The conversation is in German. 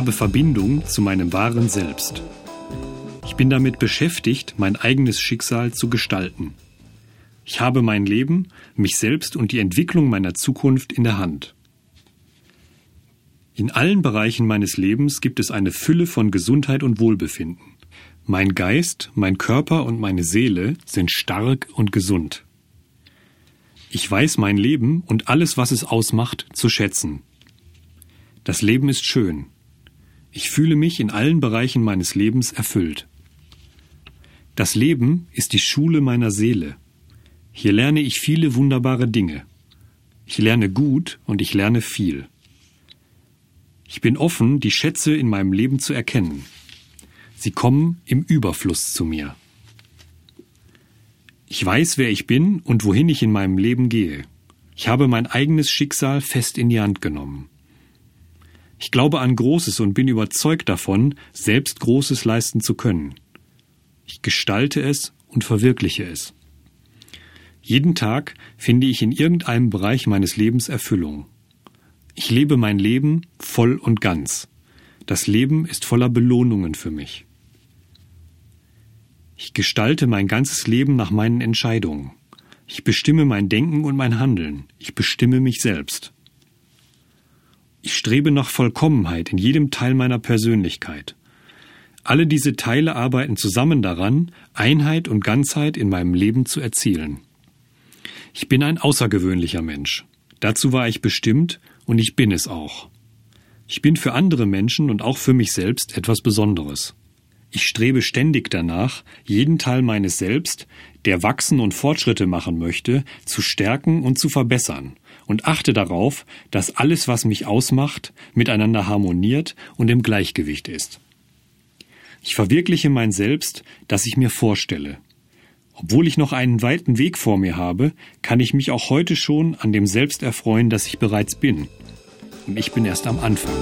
habe Verbindung zu meinem wahren Selbst. Ich bin damit beschäftigt, mein eigenes Schicksal zu gestalten. Ich habe mein Leben, mich selbst und die Entwicklung meiner Zukunft in der Hand. In allen Bereichen meines Lebens gibt es eine Fülle von Gesundheit und Wohlbefinden. Mein Geist, mein Körper und meine Seele sind stark und gesund. Ich weiß mein Leben und alles, was es ausmacht, zu schätzen. Das Leben ist schön. Ich fühle mich in allen Bereichen meines Lebens erfüllt. Das Leben ist die Schule meiner Seele. Hier lerne ich viele wunderbare Dinge. Ich lerne gut und ich lerne viel. Ich bin offen, die Schätze in meinem Leben zu erkennen. Sie kommen im Überfluss zu mir. Ich weiß, wer ich bin und wohin ich in meinem Leben gehe. Ich habe mein eigenes Schicksal fest in die Hand genommen. Ich glaube an Großes und bin überzeugt davon, selbst Großes leisten zu können. Ich gestalte es und verwirkliche es. Jeden Tag finde ich in irgendeinem Bereich meines Lebens Erfüllung. Ich lebe mein Leben voll und ganz. Das Leben ist voller Belohnungen für mich. Ich gestalte mein ganzes Leben nach meinen Entscheidungen. Ich bestimme mein Denken und mein Handeln. Ich bestimme mich selbst. Ich strebe nach Vollkommenheit in jedem Teil meiner Persönlichkeit. Alle diese Teile arbeiten zusammen daran, Einheit und Ganzheit in meinem Leben zu erzielen. Ich bin ein außergewöhnlicher Mensch. Dazu war ich bestimmt und ich bin es auch. Ich bin für andere Menschen und auch für mich selbst etwas Besonderes. Ich strebe ständig danach, jeden Teil meines Selbst, der wachsen und Fortschritte machen möchte, zu stärken und zu verbessern und achte darauf, dass alles, was mich ausmacht, miteinander harmoniert und im Gleichgewicht ist. Ich verwirkliche mein Selbst, das ich mir vorstelle. Obwohl ich noch einen weiten Weg vor mir habe, kann ich mich auch heute schon an dem Selbst erfreuen, das ich bereits bin. Und ich bin erst am Anfang.